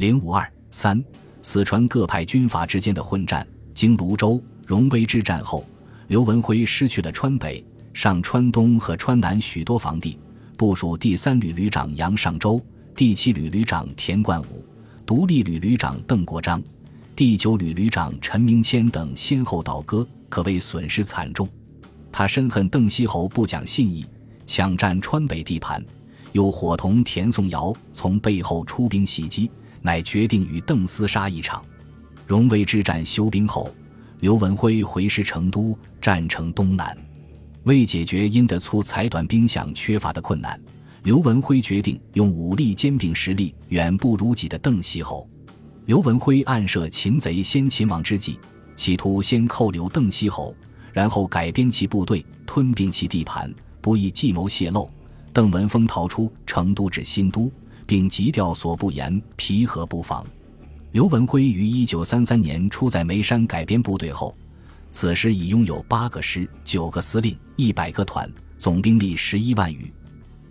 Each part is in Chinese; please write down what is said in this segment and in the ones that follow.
零五二三，四川各派军阀之间的混战。经泸州、荣威之战后，刘文辉失去了川北、上川东和川南许多防地，部署第三旅旅长杨尚周、第七旅旅长田冠武、独立旅旅长邓国璋、第九旅旅长陈明谦等先后倒戈，可谓损失惨重。他深恨邓锡侯不讲信义，抢占川北地盘，又伙同田颂尧从背后出兵袭击，乃决定与邓厮杀一场。荣威之战休兵后，刘文辉回师成都，战成东南。为解决因得粗裁短兵饷缺乏的困难，刘文辉决定用武力兼并实力远不如己的邓锡侯。刘文辉暗设擒贼先擒王之计，企图先扣留邓锡侯，然后改编其部队，吞并其地盘，不意计谋泄露。邓文峰逃出成都至新都，并急调所部沿皮河布防。刘文辉于一九三三年出在眉山改编部队后，此时已拥有八个师、九个司令、一百个团，总兵力十一万余。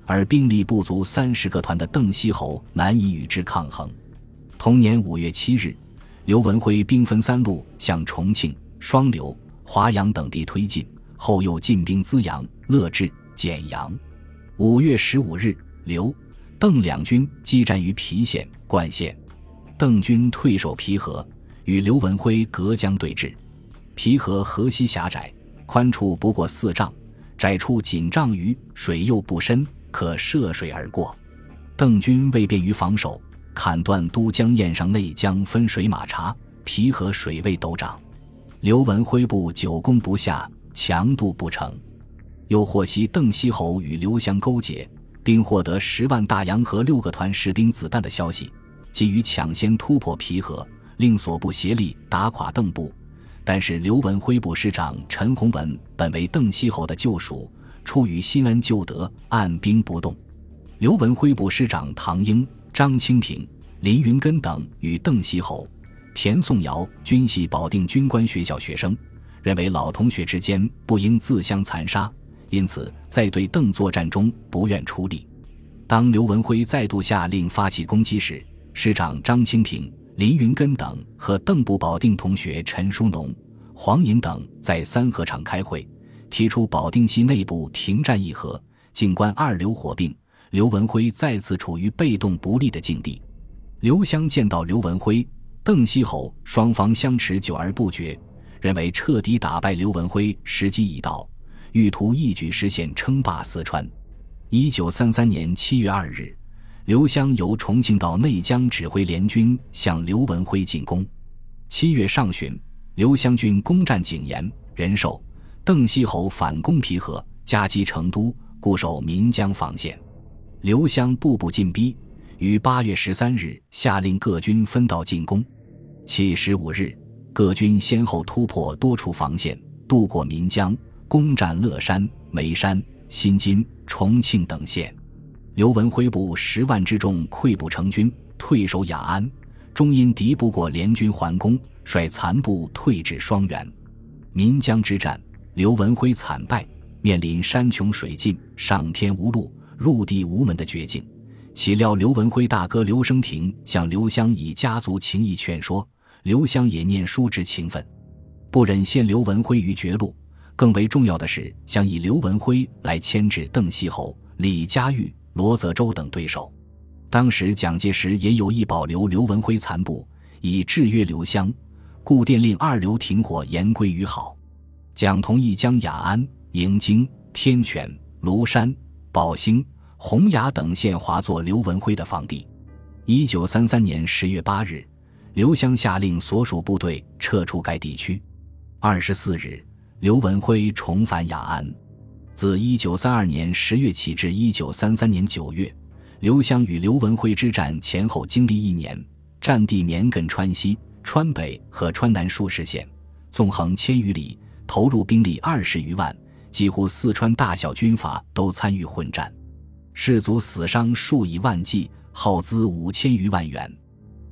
而兵力不足三十个团的邓锡侯难以与之抗衡。同年五月七日，刘文辉兵分三路向重庆、双流、华阳等地推进，后又进兵资阳、乐至、简阳。五月十五日，刘、邓两军激战于郫县、灌县。邓军退守皮河，与刘文辉隔江对峙。皮河河西狭窄，宽处不过四丈，窄处仅丈余，水又不深，可涉水而过。邓军为便于防守，砍断都江堰上内江分水马闸，皮河水位陡涨。刘文辉部久攻不下，强渡不成。又获悉邓锡侯与刘湘勾结，并获得十万大洋和六个团士兵子弹的消息。急于抢先突破皮河，令所部协力打垮邓部。但是刘文辉部师长陈洪文本为邓锡侯的旧属，出于新恩旧德，按兵不动。刘文辉部师长唐英、张清平、林云根等与邓锡侯、田颂尧均系保定军官学校学生，认为老同学之间不应自相残杀，因此在对邓作战中不愿出力。当刘文辉再度下令发起攻击时，师长张清平、林云根等和邓部保定同学陈书农、黄寅等在三合场开会，提出保定系内部停战议和，静观二流火并。刘文辉再次处于被动不利的境地。刘湘见到刘文辉、邓锡侯双方相持久而不决，认为彻底打败刘文辉时机已到，欲图一举实现称霸四川。一九三三年七月二日。刘湘由重庆到内江指挥联军向刘文辉进攻。七月上旬，刘湘军攻占景延、仁寿，邓锡侯反攻皮河，夹击成都，固守岷江防线。刘湘步步进逼，于八月十三日下令各军分道进攻。七十五日，各军先后突破多处防线，渡过岷江，攻占乐山、眉山、新津、重庆等县。刘文辉部十万之众溃不成军，退守雅安，终因敌不过联军还攻，率残部退至双原。岷江之战，刘文辉惨败，面临山穷水尽、上天无路、入地无门的绝境。岂料刘文辉大哥刘生廷向刘湘以家族情谊劝说，刘湘也念叔侄情分，不忍陷刘文辉于绝路。更为重要的是，想以刘文辉来牵制邓锡侯、李佳玉。罗泽州等对手，当时蒋介石也有意保留刘文辉残部，以制约刘湘，故电令二流停火，言归于好。蒋同意将雅安、营京、天泉、庐山、宝兴、洪崖等县划作刘文辉的防地。一九三三年十月八日，刘湘下令所属部队撤出该地区。二十四日，刘文辉重返雅安。自一九三二年十月起至一九三三年九月，刘湘与刘文辉之战前后经历一年，战地绵亘川西、川北和川南数十县，纵横千余里，投入兵力二十余万，几乎四川大小军阀都参与混战，士卒死伤数以万计，耗资五千余万元，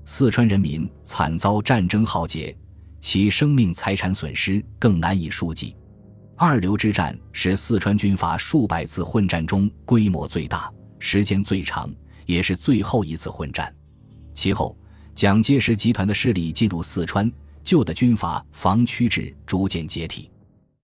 四川人民惨遭战争浩劫，其生命财产损失更难以数计。二流之战是四川军阀数百次混战中规模最大、时间最长，也是最后一次混战。其后，蒋介石集团的势力进入四川，旧的军阀防区制逐渐解体。